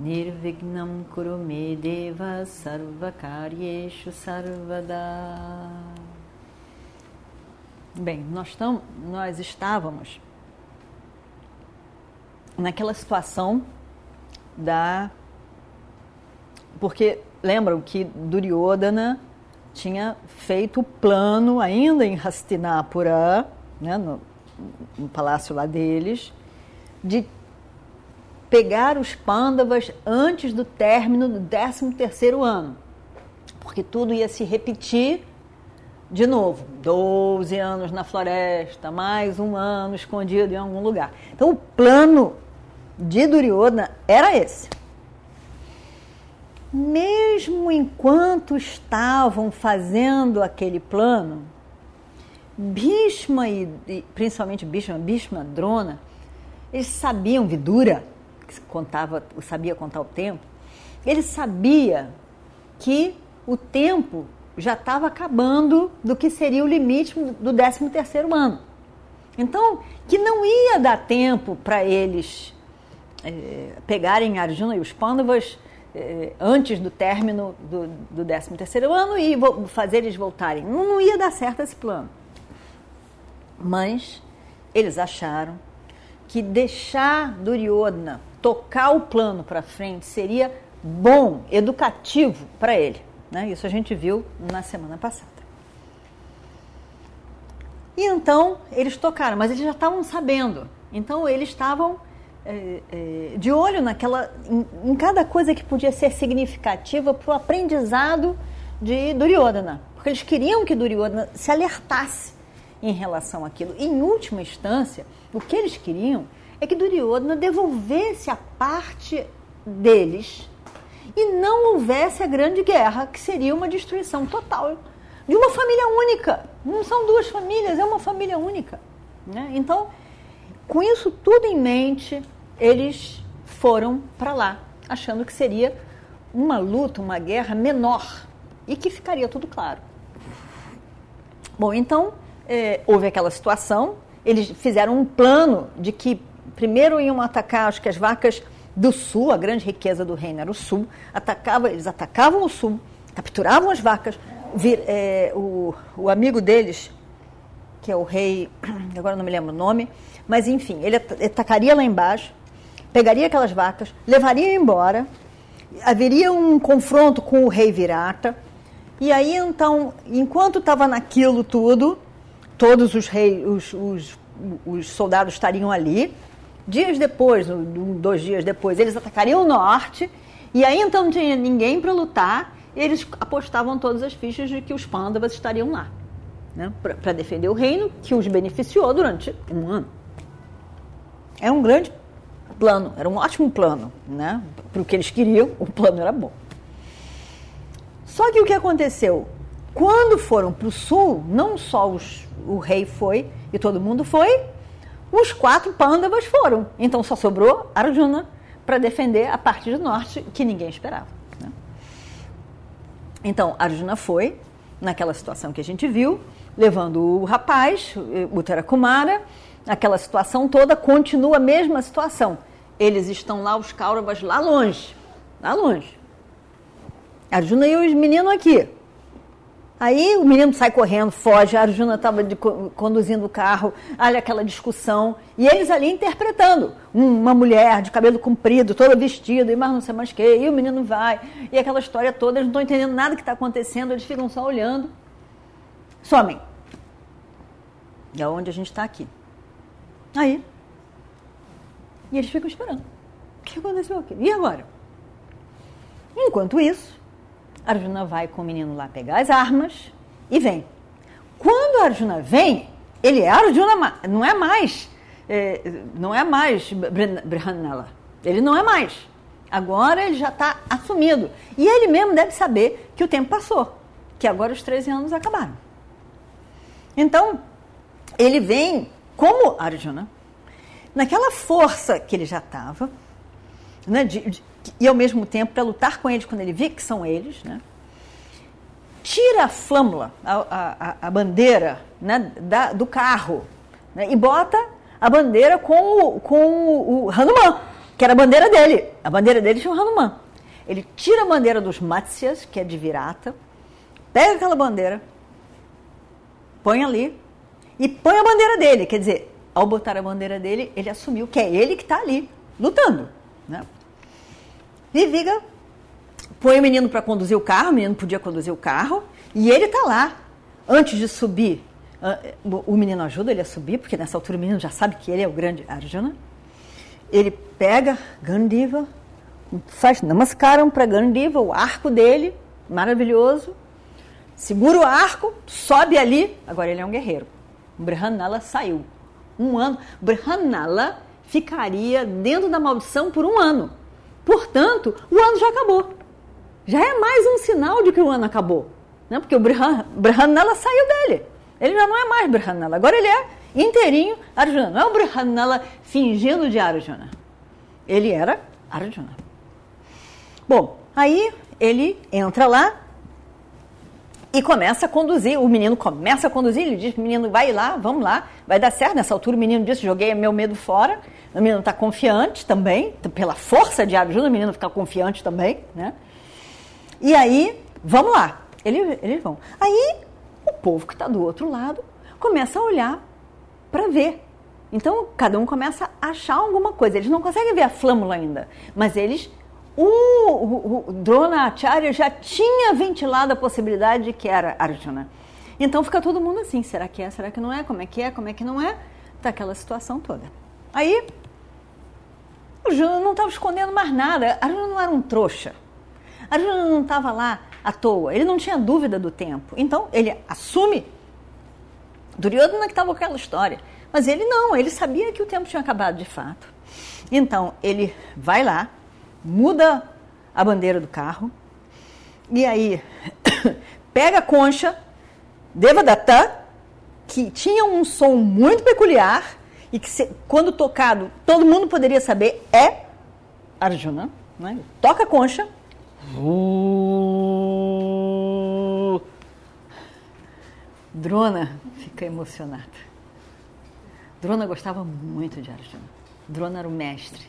Nirvignam Kurumedeva Sarvakaryeshu Sarvada. Bem, nós, tam, nós estávamos naquela situação da. Porque lembram que Duryodhana tinha feito o plano, ainda em Hastinapura, né, no, no palácio lá deles, de pegar os Pandavas antes do término do 13 terceiro ano, porque tudo ia se repetir de novo, 12 anos na floresta, mais um ano escondido em algum lugar. Então o plano de Duryodhana era esse. Mesmo enquanto estavam fazendo aquele plano, Bhishma e, e principalmente Bhishma, Bhishma, Drona, eles sabiam Vidura, que contava, sabia contar o tempo, ele sabia que o tempo já estava acabando do que seria o limite do 13 terceiro ano. Então, que não ia dar tempo para eles é, pegarem Arjuna e os Pandavas é, antes do término do, do 13 terceiro ano e fazer eles voltarem. Não, não ia dar certo esse plano. Mas eles acharam que deixar Duryodhana tocar o plano para frente seria bom, educativo para ele. Né? Isso a gente viu na semana passada. E então eles tocaram, mas eles já estavam sabendo. Então eles estavam é, é, de olho naquela, em, em, cada coisa que podia ser significativa para o aprendizado de Duryodhana, porque eles queriam que Duryodhana se alertasse em relação àquilo. Em última instância, o que eles queriam é que Duryodhana devolvesse a parte deles e não houvesse a grande guerra, que seria uma destruição total de uma família única. Não são duas famílias, é uma família única. Né? Então, com isso tudo em mente, eles foram para lá, achando que seria uma luta, uma guerra menor e que ficaria tudo claro. Bom, então é, houve aquela situação, eles fizeram um plano de que primeiro iam atacar, acho que as vacas do sul, a grande riqueza do reino era o sul, atacava, eles atacavam o sul, capturavam as vacas, vir, é, o, o amigo deles, que é o rei, agora não me lembro o nome, mas enfim, ele atacaria lá embaixo, pegaria aquelas vacas, levaria embora, haveria um confronto com o rei Virata, e aí então, enquanto estava naquilo tudo, todos os reis, os, os, os soldados estariam ali, Dias depois, dois dias depois, eles atacariam o norte, e aí então não tinha ninguém para lutar, eles apostavam todas as fichas de que os Pandavas estariam lá, né, para defender o reino, que os beneficiou durante um ano. É um grande plano, era um ótimo plano, né? Para o que eles queriam, o plano era bom. Só que o que aconteceu? Quando foram para o sul, não só os, o rei foi e todo mundo foi, os quatro pândavas foram. Então só sobrou Arjuna para defender a parte do norte que ninguém esperava. Né? Então Arjuna foi, naquela situação que a gente viu, levando o rapaz, o Terakumara, aquela situação toda, continua a mesma situação. Eles estão lá, os Kauravas, lá longe, lá longe. Arjuna e os meninos aqui. Aí o menino sai correndo, foge, a Arjuna estava conduzindo o carro, olha aquela discussão, e eles ali interpretando. Uma mulher de cabelo comprido, toda vestida, e mais não sei mais que, e o menino vai, e aquela história toda, eles não estão entendendo nada que está acontecendo, eles ficam só olhando. Somem. E é onde a gente está aqui. Aí. E eles ficam esperando. O que aconteceu aqui? E agora? Enquanto isso, Arjuna vai com o menino lá pegar as armas e vem. Quando Arjuna vem, ele é Arjuna, não é mais, é, não é mais Brihanala. Ele não é mais. Agora ele já está assumido. E ele mesmo deve saber que o tempo passou, que agora os 13 anos acabaram. Então, ele vem como Arjuna, naquela força que ele já estava, né, de, de, e ao mesmo tempo para lutar com eles quando ele vê que são eles, né, tira a flâmula, a, a, a bandeira né, da, do carro né, e bota a bandeira com o, com o Hanuman, que era a bandeira dele. A bandeira dele tinha o Hanuman. Ele tira a bandeira dos Matsyas, que é de Virata, pega aquela bandeira, põe ali e põe a bandeira dele. Quer dizer, ao botar a bandeira dele, ele assumiu que é ele que está ali, lutando. Né? Viviga põe o menino para conduzir o carro, o menino podia conduzir o carro, e ele está lá. Antes de subir, o menino ajuda ele a subir, porque nessa altura o menino já sabe que ele é o grande Arjuna. Ele pega Gandiva, faz namaskaram para Gandiva, o arco dele, maravilhoso. Segura o arco, sobe ali. Agora ele é um guerreiro. Brihanala saiu. Um ano. Brihanala ficaria dentro da maldição por um ano. Portanto, o ano já acabou. Já é mais um sinal de que o ano acabou. Né? Porque o Brihanala saiu dele. Ele já não é mais Brihanala. Agora ele é inteirinho Arjuna. Não é o Brihanala fingindo de Arjuna. Ele era Arjuna. Bom, aí ele entra lá e começa a conduzir. O menino começa a conduzir, ele diz: menino, vai lá, vamos lá, vai dar certo. Nessa altura, o menino disse: joguei meu medo fora. O menino está confiante também, pela força de Arjuna, o menino fica confiante também, né? E aí, vamos lá. Eles, eles vão. Aí, o povo que está do outro lado começa a olhar para ver. Então, cada um começa a achar alguma coisa. Eles não conseguem ver a flâmula ainda, mas eles o, o, o Drona Acharya já tinha ventilado a possibilidade de que era Arjuna. Então fica todo mundo assim, será que é, será que não é, como é que é, como é que não é? Daquela situação toda. Aí, Arjuna não estava escondendo mais nada, Arjuna não era um trouxa. Arjuna não estava lá à toa, ele não tinha dúvida do tempo. Então ele assume Duryodhana que estava com aquela história. Mas ele não, ele sabia que o tempo tinha acabado de fato. Então ele vai lá, muda a bandeira do carro e aí pega a concha Devadatta, que tinha um som muito peculiar e que quando tocado todo mundo poderia saber é Arjuna, né? toca a concha. Uh, Drona fica emocionada. Drona gostava muito de Arjuna. Drona era o mestre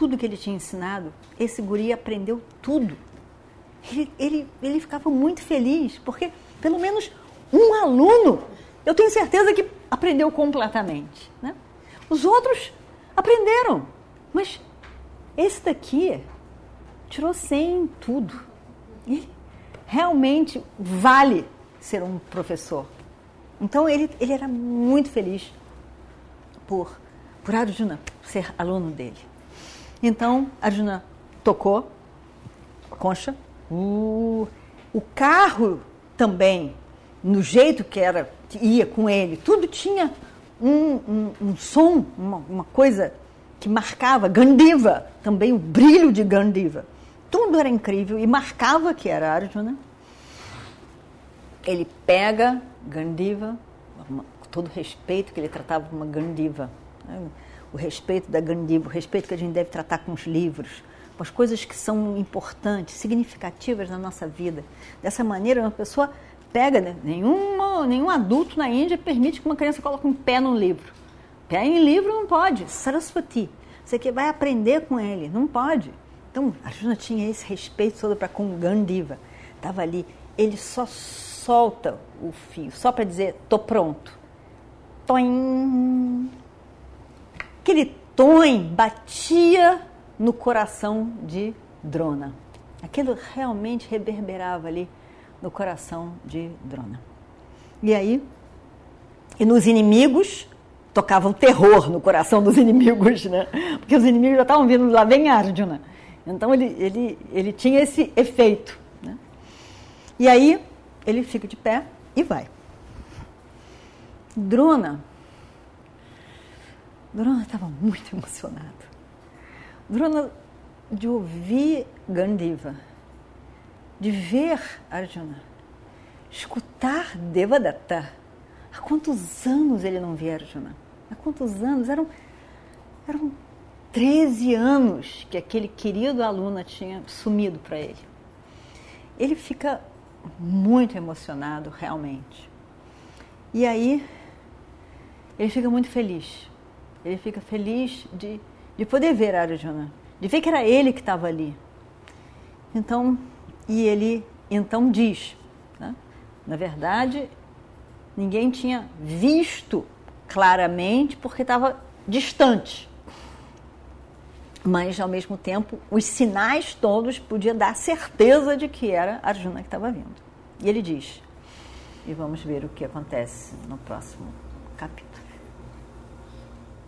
tudo que ele tinha ensinado, esse guri aprendeu tudo. Ele, ele, ele ficava muito feliz, porque pelo menos um aluno, eu tenho certeza que aprendeu completamente. Né? Os outros aprenderam, mas esse daqui tirou 100 em tudo. Ele realmente vale ser um professor. Então ele, ele era muito feliz por, por Arjuna ser aluno dele. Então, Arjuna tocou, concha. Uh, o carro também, no jeito que era, que ia com ele, tudo tinha um, um, um som, uma, uma, coisa que marcava, Gandiva, também o brilho de Gandiva. Tudo era incrível e marcava que era Arjuna. Ele pega Gandiva, com todo respeito que ele tratava uma Gandiva. O respeito da Gandiva, o respeito que a gente deve tratar com os livros, com as coisas que são importantes, significativas na nossa vida. Dessa maneira, uma pessoa pega, né? Nenhum adulto na Índia permite que uma criança coloque um pé num livro. Pé em livro não pode. Saraswati. Você que vai aprender com ele, não pode. Então, Arjuna tinha esse respeito todo para com Gandiva. Estava ali, ele só solta o fio, só para dizer, tô pronto. Toim, aquele tom batia no coração de Drona. Aquilo realmente reverberava ali no coração de Drona. E aí, e nos inimigos, tocava um terror no coração dos inimigos, né? Porque os inimigos já estavam vindo lá, vem Arjuna. Então ele, ele, ele tinha esse efeito. Né? E aí ele fica de pé e vai. Drona Drona estava muito emocionado. Drona de ouvir Gandiva, de ver Arjuna, escutar Devadatta. Há quantos anos ele não via Arjuna? Há quantos anos? Eram, eram 13 anos que aquele querido aluno tinha sumido para ele. Ele fica muito emocionado, realmente. E aí, ele fica muito feliz. Ele fica feliz de, de poder ver Arjuna, de ver que era ele que estava ali. Então, e ele então diz, né? na verdade, ninguém tinha visto claramente porque estava distante. Mas, ao mesmo tempo, os sinais todos podiam dar certeza de que era Arjuna que estava vindo. E ele diz, e vamos ver o que acontece no próximo capítulo.